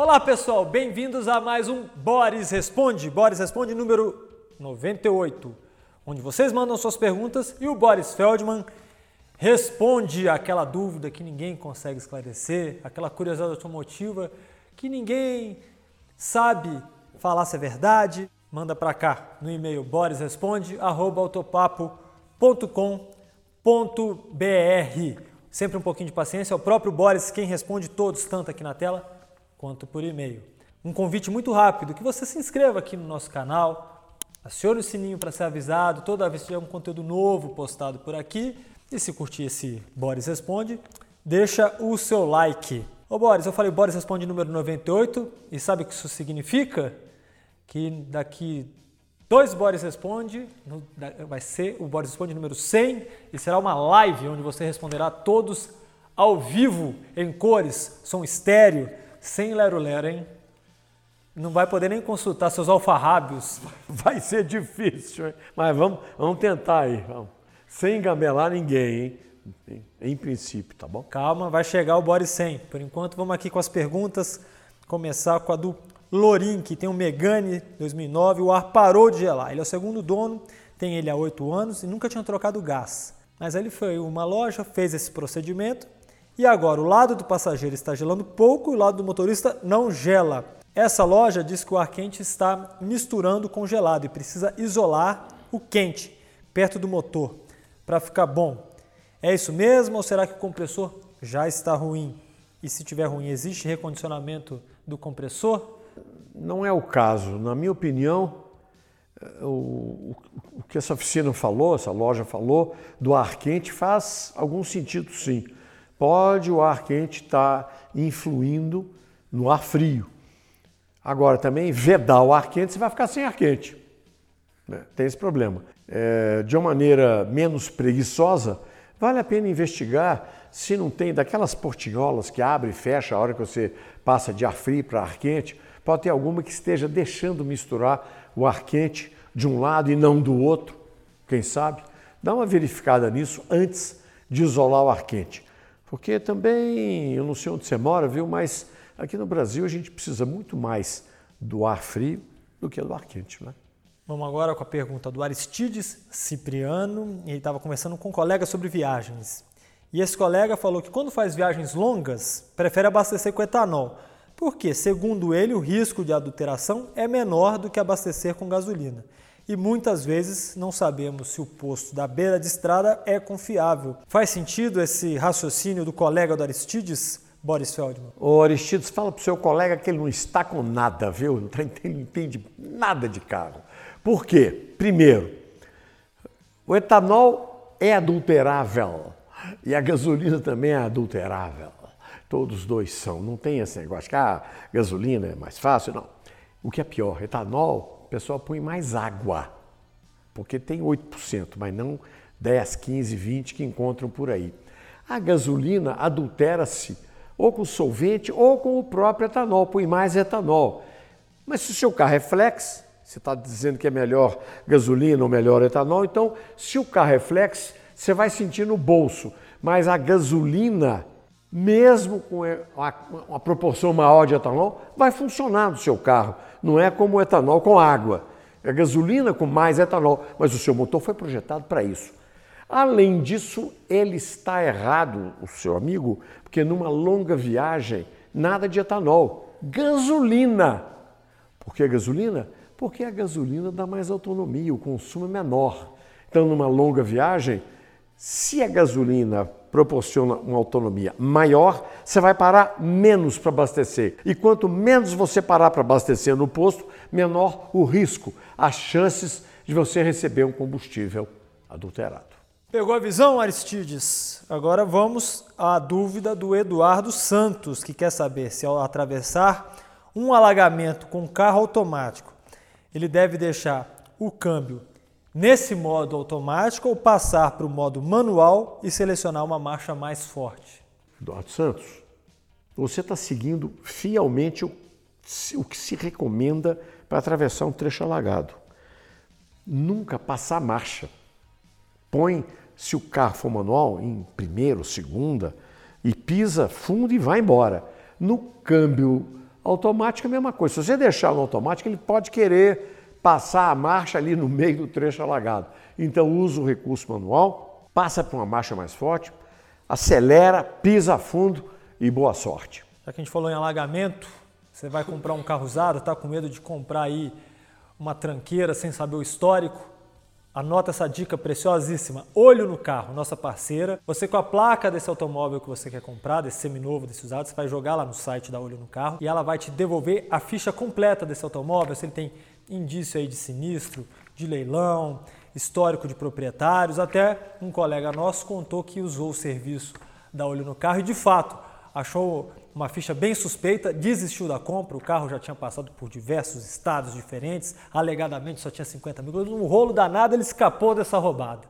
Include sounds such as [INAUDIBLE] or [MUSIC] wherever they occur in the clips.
Olá pessoal, bem-vindos a mais um Boris Responde. Boris Responde número 98, onde vocês mandam suas perguntas e o Boris Feldman responde aquela dúvida que ninguém consegue esclarecer, aquela curiosidade automotiva que ninguém sabe falar se é verdade. Manda para cá no e-mail borisresponde@autopapo.com.br. Sempre um pouquinho de paciência, é o próprio Boris quem responde todos, tanto aqui na tela quanto por e-mail. Um convite muito rápido, que você se inscreva aqui no nosso canal, acione o sininho para ser avisado toda vez que tiver um conteúdo novo postado por aqui. E se curtir esse Boris Responde, deixa o seu like. Ô Boris, eu falei Boris Responde número 98 e sabe o que isso significa? Que daqui dois Boris Responde, vai ser o Boris Responde número 100 e será uma live onde você responderá todos ao vivo, em cores, som estéreo, sem lero-lero, hein? Não vai poder nem consultar seus alfarrábios. [LAUGHS] Vai ser difícil, hein? mas vamos, vamos tentar aí. Vamos. Sem gamelar ninguém, hein? Em princípio, tá bom? Calma, vai chegar o Boris 100. Por enquanto, vamos aqui com as perguntas. Começar com a do Lorin, que tem um Megane 2009. O ar parou de gelar. Ele é o segundo dono, tem ele há oito anos e nunca tinha trocado gás. Mas ele foi uma loja, fez esse procedimento e agora o lado do passageiro está gelando pouco e o lado do motorista não gela. Essa loja diz que o ar quente está misturando com gelado e precisa isolar o quente perto do motor para ficar bom. É isso mesmo ou será que o compressor já está ruim? E se tiver ruim, existe recondicionamento do compressor? Não é o caso. Na minha opinião, o, o que essa oficina falou, essa loja falou, do ar quente faz algum sentido sim pode o ar quente estar tá influindo no ar frio. Agora, também vedar o ar quente, você vai ficar sem ar quente. Né? Tem esse problema. É, de uma maneira menos preguiçosa, vale a pena investigar se não tem daquelas portinholas que abre e fecha a hora que você passa de ar frio para ar quente. Pode ter alguma que esteja deixando misturar o ar quente de um lado e não do outro, quem sabe? Dá uma verificada nisso antes de isolar o ar quente. Porque também, eu não sei onde você mora, viu, mas aqui no Brasil a gente precisa muito mais do ar frio do que do ar quente, né? Vamos agora com a pergunta do Aristides Cipriano. Ele estava conversando com um colega sobre viagens. E esse colega falou que quando faz viagens longas, prefere abastecer com etanol, porque, segundo ele, o risco de adulteração é menor do que abastecer com gasolina e muitas vezes não sabemos se o posto da beira de estrada é confiável. Faz sentido esse raciocínio do colega do Aristides? Boris Feldman. Ô Aristides, fala pro seu colega que ele não está com nada, viu? Não, tá, não entende nada de carro. Por quê? Primeiro, o etanol é adulterável e a gasolina também é adulterável. Todos dois são. Não tem esse negócio que ah, gasolina é mais fácil, não. O que é pior, etanol o pessoal põe mais água, porque tem 8%, mas não 10, 15, 20 que encontram por aí. A gasolina adultera-se ou com solvente ou com o próprio etanol, põe mais etanol. Mas se o seu carro é flex, você está dizendo que é melhor gasolina ou melhor etanol, então se o carro é flex, você vai sentir no bolso. Mas a gasolina, mesmo com uma proporção maior de etanol, vai funcionar no seu carro não é como o etanol com água. É gasolina com mais etanol, mas o seu motor foi projetado para isso. Além disso, ele está errado, o seu amigo, porque numa longa viagem, nada de etanol, gasolina. Por que gasolina? Porque a gasolina dá mais autonomia, o consumo é menor. Então, numa longa viagem, se a gasolina proporciona uma autonomia maior, você vai parar menos para abastecer. E quanto menos você parar para abastecer no posto, menor o risco, as chances de você receber um combustível adulterado. Pegou a visão, Aristides? Agora vamos à dúvida do Eduardo Santos, que quer saber se ao atravessar um alagamento com carro automático, ele deve deixar o câmbio nesse modo automático ou passar para o modo manual e selecionar uma marcha mais forte? Eduardo Santos, você está seguindo fielmente o, o que se recomenda para atravessar um trecho alagado. Nunca passar marcha. Põe, se o carro for manual, em primeiro, segunda, e pisa fundo e vai embora. No câmbio Automático é a mesma coisa. Se você deixar no automático, ele pode querer passar a marcha ali no meio do trecho alagado. Então usa o recurso manual, passa para uma marcha mais forte, acelera, pisa fundo e boa sorte. Já que a gente falou em alagamento, você vai comprar um carro usado, está com medo de comprar aí uma tranqueira sem saber o histórico? Anota essa dica preciosíssima. Olho no carro, nossa parceira. Você com a placa desse automóvel que você quer comprar, desse seminovo, desse usado, você vai jogar lá no site da Olho no Carro e ela vai te devolver a ficha completa desse automóvel, se ele tem indício aí de sinistro, de leilão, histórico de proprietários. Até um colega nosso contou que usou o serviço da Olho no Carro e de fato achou uma ficha bem suspeita, desistiu da compra, o carro já tinha passado por diversos estados diferentes, alegadamente só tinha 50 mil, no rolo danado ele escapou dessa roubada.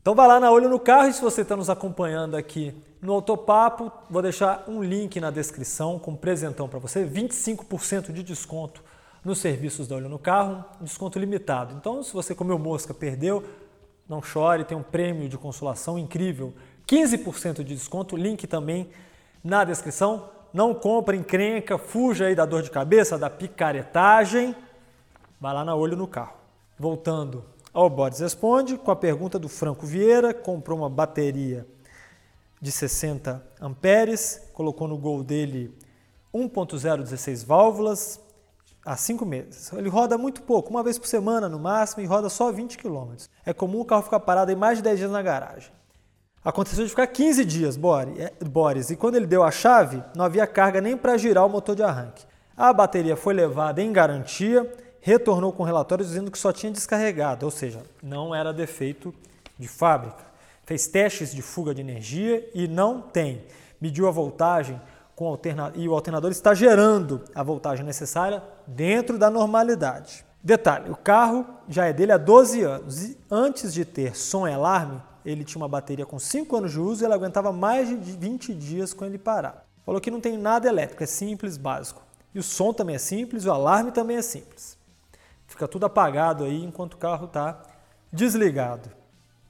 Então vai lá na Olho no Carro e se você está nos acompanhando aqui no Autopapo, vou deixar um link na descrição com um presentão para você, 25% de desconto nos serviços da Olho no Carro, um desconto limitado. Então se você comeu mosca, perdeu, não chore, tem um prêmio de consolação incrível, 15% de desconto, link também na descrição. Não compre encrenca, fuja aí da dor de cabeça, da picaretagem. Vai lá na olho no carro. Voltando ao Bodes Responde, com a pergunta do Franco Vieira, comprou uma bateria de 60 amperes, colocou no gol dele 1.0 16 válvulas há 5 meses. Ele roda muito pouco, uma vez por semana no máximo, e roda só 20 km. É comum o carro ficar parado aí mais de 10 dias na garagem. Aconteceu de ficar 15 dias, é, Boris, e quando ele deu a chave, não havia carga nem para girar o motor de arranque. A bateria foi levada em garantia, retornou com relatório dizendo que só tinha descarregado, ou seja, não era defeito de fábrica. Fez testes de fuga de energia e não tem. Mediu a voltagem com alterna... e o alternador está gerando a voltagem necessária dentro da normalidade. Detalhe: o carro já é dele há 12 anos e antes de ter som e alarme, ele tinha uma bateria com 5 anos de uso e ela aguentava mais de 20 dias com ele parar. Falou que não tem nada elétrico, é simples, básico. E o som também é simples, o alarme também é simples. Fica tudo apagado aí enquanto o carro está desligado.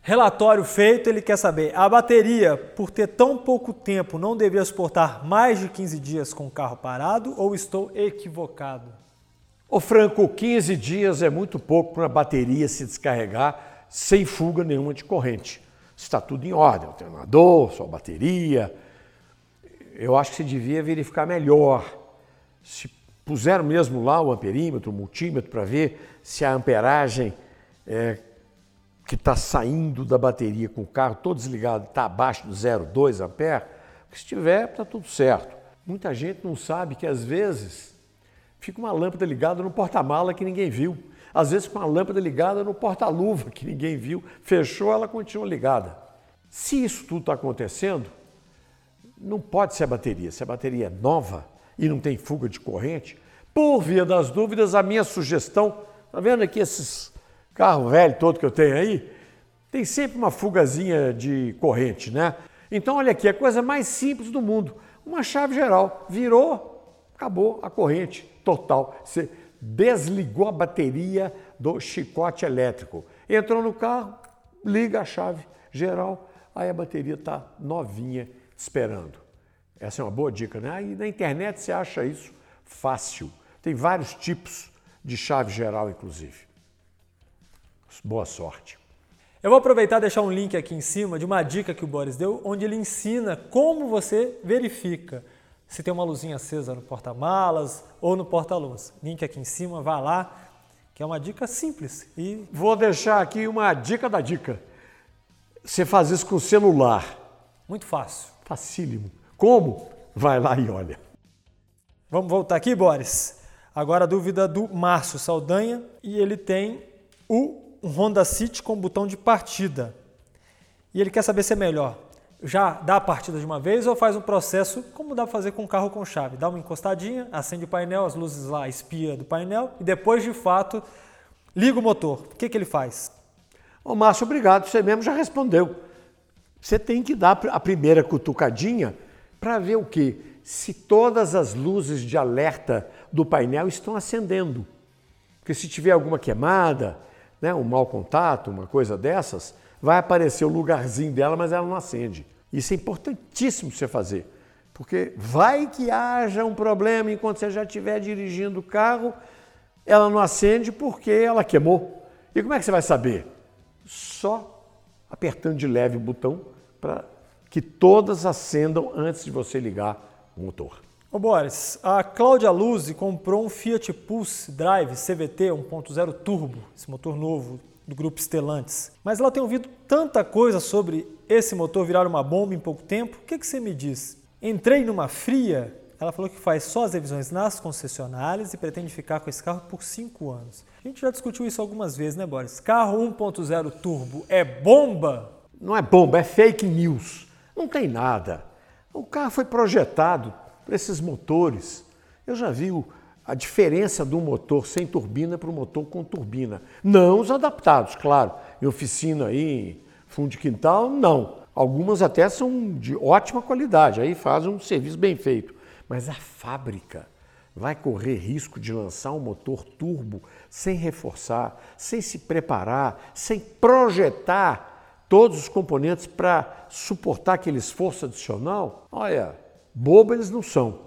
Relatório feito, ele quer saber: a bateria, por ter tão pouco tempo, não deveria suportar mais de 15 dias com o carro parado ou estou equivocado? Ô Franco, 15 dias é muito pouco para a bateria se descarregar sem fuga nenhuma de corrente está tudo em ordem, alternador, sua bateria. Eu acho que você devia verificar melhor. Se puseram mesmo lá o amperímetro, o multímetro, para ver se a amperagem é, que está saindo da bateria com o carro todo desligado está abaixo do 0,2 ampere, se tiver, está tudo certo. Muita gente não sabe que às vezes fica uma lâmpada ligada no porta-mala que ninguém viu às vezes com a lâmpada ligada no porta-luva, que ninguém viu, fechou, ela continua ligada. Se isso tudo está acontecendo, não pode ser a bateria. Se a bateria é nova e não tem fuga de corrente, por via das dúvidas, a minha sugestão, está vendo aqui esses carros velhos todo que eu tenho aí? Tem sempre uma fugazinha de corrente, né? Então, olha aqui, a coisa mais simples do mundo. Uma chave geral. Virou, acabou a corrente total. Você desligou a bateria do chicote elétrico. Entrou no carro, liga a chave geral, aí a bateria está novinha esperando. Essa é uma boa dica, né? Aí na internet você acha isso fácil. Tem vários tipos de chave geral, inclusive. Boa sorte. Eu vou aproveitar e deixar um link aqui em cima de uma dica que o Boris deu, onde ele ensina como você verifica se tem uma luzinha acesa no porta-malas ou no porta-luz. Link aqui em cima, vá lá, que é uma dica simples. E vou deixar aqui uma dica da dica. Você faz isso com o celular. Muito fácil. Facílimo. Como? Vai lá e olha. Vamos voltar aqui, Boris. Agora a dúvida do Márcio Saldanha e ele tem o Honda City com botão de partida. E ele quer saber se é melhor já dá a partida de uma vez ou faz um processo como dá para fazer com um carro com chave. Dá uma encostadinha, acende o painel, as luzes lá espia do painel e depois de fato liga o motor. O que, que ele faz? Ô Márcio, obrigado. Você mesmo já respondeu. Você tem que dar a primeira cutucadinha para ver o quê? Se todas as luzes de alerta do painel estão acendendo. Porque se tiver alguma queimada, né, um mau contato, uma coisa dessas, vai aparecer o lugarzinho dela, mas ela não acende. Isso é importantíssimo você fazer, Porque vai que haja um problema enquanto você já estiver dirigindo o carro, ela não acende porque ela queimou. E como é que você vai saber? Só apertando de leve o botão para que todas acendam antes de você ligar o motor. Ô Boris, a Cláudia Luzzi comprou um Fiat Pulse Drive CVT 1.0 Turbo, esse motor novo do grupo Stellantis. Mas ela tem ouvido tanta coisa sobre esse motor virar uma bomba em pouco tempo. O que, que você me diz? Entrei numa fria. Ela falou que faz só as revisões nas concessionárias e pretende ficar com esse carro por 5 anos. A gente já discutiu isso algumas vezes, né, Boris? Carro 1.0 turbo é bomba? Não é bomba, é fake news. Não tem nada. O carro foi projetado para esses motores. Eu já vi a diferença do motor sem turbina para o motor com turbina. Não os adaptados, claro. Em oficina aí, fundo de quintal, não. Algumas até são de ótima qualidade, aí faz um serviço bem feito. Mas a fábrica vai correr risco de lançar um motor turbo sem reforçar, sem se preparar, sem projetar todos os componentes para suportar aquele esforço adicional? Olha, Bobo eles não são.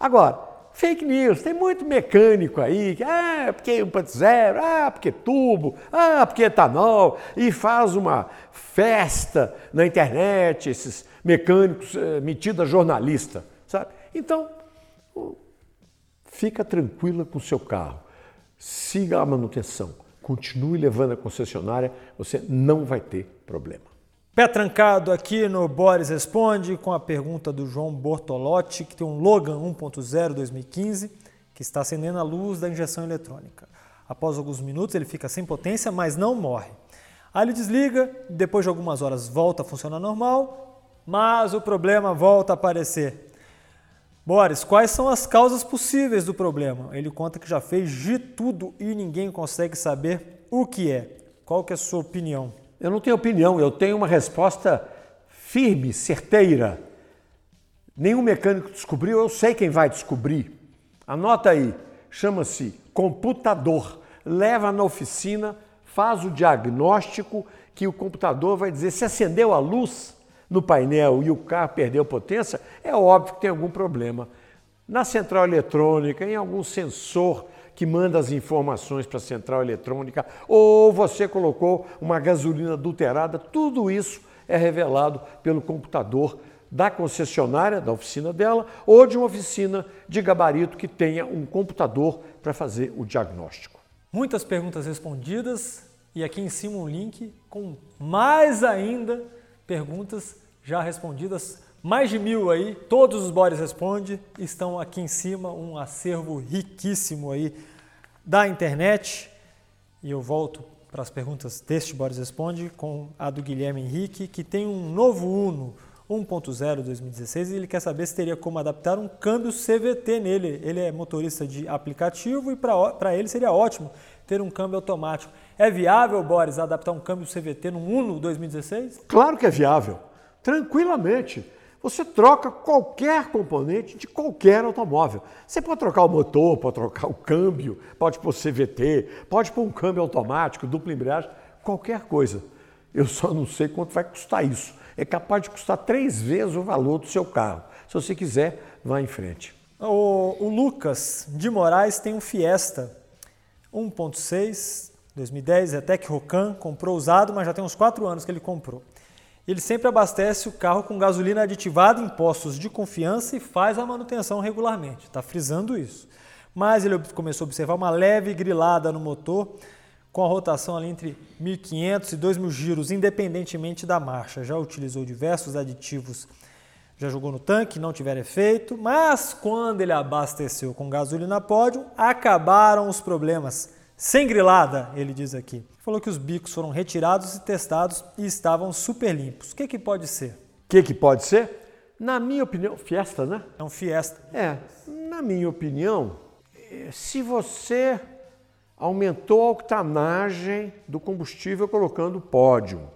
Agora, fake news, tem muito mecânico aí, que ah, porque 1.0, ah, porque tubo, ah, porque etanol, e faz uma festa na internet, esses mecânicos eh, metidos a jornalista, sabe? Então, fica tranquila com o seu carro, siga a manutenção, continue levando a concessionária, você não vai ter problema. Pé trancado aqui no Boris Responde com a pergunta do João Bortolotti, que tem um Logan 1.0 2015, que está acendendo a luz da injeção eletrônica. Após alguns minutos ele fica sem potência, mas não morre. Aí ele desliga, depois de algumas horas volta a funcionar normal, mas o problema volta a aparecer. Boris, quais são as causas possíveis do problema? Ele conta que já fez de tudo e ninguém consegue saber o que é. Qual que é a sua opinião? Eu não tenho opinião, eu tenho uma resposta firme, certeira. Nenhum mecânico descobriu, eu sei quem vai descobrir. Anota aí, chama-se computador. Leva na oficina, faz o diagnóstico que o computador vai dizer se acendeu a luz no painel e o carro perdeu potência, é óbvio que tem algum problema. Na central eletrônica, em algum sensor que manda as informações para a central eletrônica, ou você colocou uma gasolina adulterada, tudo isso é revelado pelo computador da concessionária, da oficina dela, ou de uma oficina de gabarito que tenha um computador para fazer o diagnóstico. Muitas perguntas respondidas e aqui em cima um link com mais ainda perguntas já respondidas mais de mil aí, todos os Boris Responde estão aqui em cima, um acervo riquíssimo aí da internet. E eu volto para as perguntas deste Boris Responde com a do Guilherme Henrique, que tem um novo Uno 1.0 2016 e ele quer saber se teria como adaptar um câmbio CVT nele. Ele é motorista de aplicativo e para ele seria ótimo ter um câmbio automático. É viável, Boris, adaptar um câmbio CVT no Uno 2016? Claro que é viável, tranquilamente. Você troca qualquer componente de qualquer automóvel. Você pode trocar o motor, pode trocar o câmbio, pode pôr CVT, pode pôr um câmbio automático, dupla embreagem, qualquer coisa. Eu só não sei quanto vai custar isso. É capaz de custar três vezes o valor do seu carro. Se você quiser, vá em frente. O, o Lucas de Moraes tem um Fiesta 1.6 2010, é Tech Rocan, comprou usado, mas já tem uns quatro anos que ele comprou. Ele sempre abastece o carro com gasolina aditivada em postos de confiança e faz a manutenção regularmente. Está frisando isso. Mas ele começou a observar uma leve grilada no motor, com a rotação ali entre 1.500 e 2.000 giros, independentemente da marcha. Já utilizou diversos aditivos, já jogou no tanque, não tiver efeito, mas quando ele abasteceu com gasolina pódio, acabaram os problemas. Sem grilada, ele diz aqui. Falou que os bicos foram retirados e testados e estavam super limpos. O que, que pode ser? O que, que pode ser? Na minha opinião, Fiesta, né? É um Fiesta. É, na minha opinião, eh, se você aumentou a octanagem do combustível colocando pódio,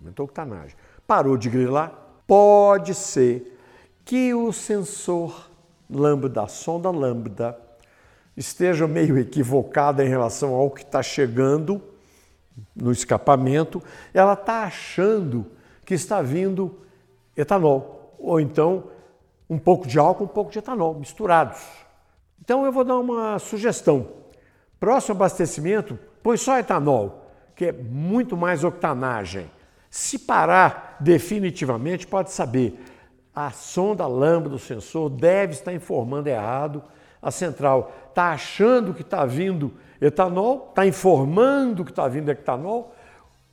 aumentou a octanagem, parou de grilar, pode ser que o sensor lambda, a sonda lambda, esteja meio equivocada em relação ao que está chegando no escapamento, ela está achando que está vindo etanol, ou então um pouco de álcool, um pouco de etanol, misturados. Então eu vou dar uma sugestão. Próximo abastecimento, põe só etanol, que é muito mais octanagem. Se parar definitivamente, pode saber, a sonda lambda do sensor deve estar informando errado. A central está achando que está vindo etanol, está informando que está vindo etanol.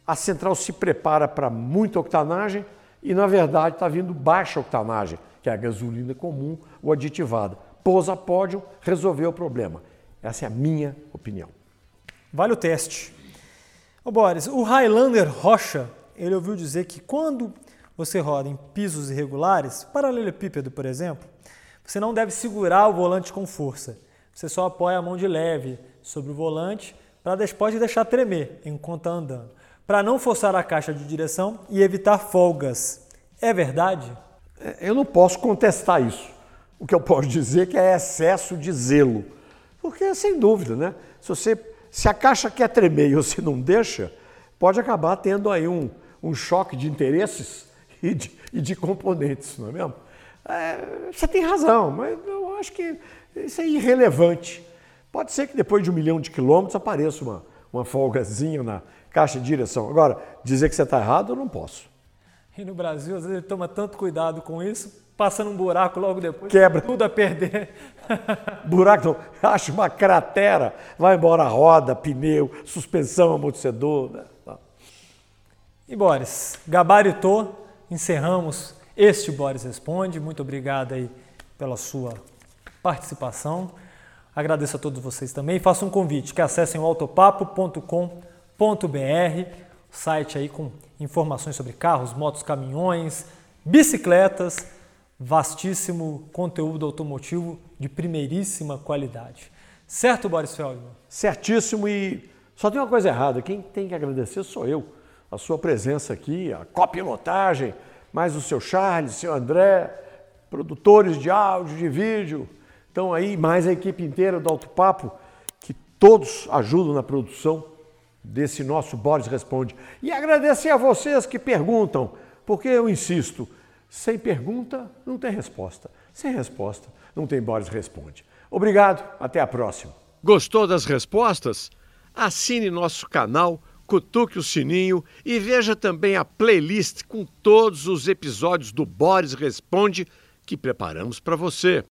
A central se prepara para muita octanagem e, na verdade, está vindo baixa octanagem, que é a gasolina comum ou aditivada. Pôs a pódio, resolveu o problema. Essa é a minha opinião. Vale o teste. Ô Boris, o Highlander Rocha, ele ouviu dizer que quando você roda em pisos irregulares, paralelepípedo, por exemplo, você não deve segurar o volante com força. Você só apoia a mão de leve sobre o volante para depois de deixar tremer enquanto está andando, para não forçar a caixa de direção e evitar folgas. É verdade? É, eu não posso contestar isso. O que eu posso dizer é que é excesso de zelo. Porque, sem dúvida, né? Se você se a caixa quer tremer e você não deixa, pode acabar tendo aí um, um choque de interesses e de, e de componentes, não é mesmo? É, você tem razão, mas eu acho que isso é irrelevante. Pode ser que depois de um milhão de quilômetros apareça uma, uma folgazinha na caixa de direção. Agora, dizer que você está errado, eu não posso. E no Brasil, às vezes, ele toma tanto cuidado com isso, passando um buraco logo depois, quebra tudo a perder. [LAUGHS] buraco não, acha uma cratera, vai embora a roda, pneu, suspensão, amortecedor. Né? E Boris, gabaritou, encerramos este Boris Responde. Muito obrigado aí pela sua participação. Agradeço a todos vocês também. Faço um convite que acessem o autopapo.com.br, site aí com informações sobre carros, motos, caminhões, bicicletas vastíssimo conteúdo automotivo de primeiríssima qualidade. Certo, Boris Feldman? Certíssimo e só tem uma coisa errada. Quem tem que agradecer sou eu. A sua presença aqui, a copilotagem, mais o seu Charles, o seu André, produtores de áudio, de vídeo. Então aí, mais a equipe inteira do Alto Papo, que todos ajudam na produção desse nosso Boris Responde. E agradecer a vocês que perguntam, porque eu insisto, sem pergunta, não tem resposta. Sem resposta, não tem Boris Responde. Obrigado, até a próxima. Gostou das respostas? Assine nosso canal, cutuque o sininho e veja também a playlist com todos os episódios do Boris Responde que preparamos para você.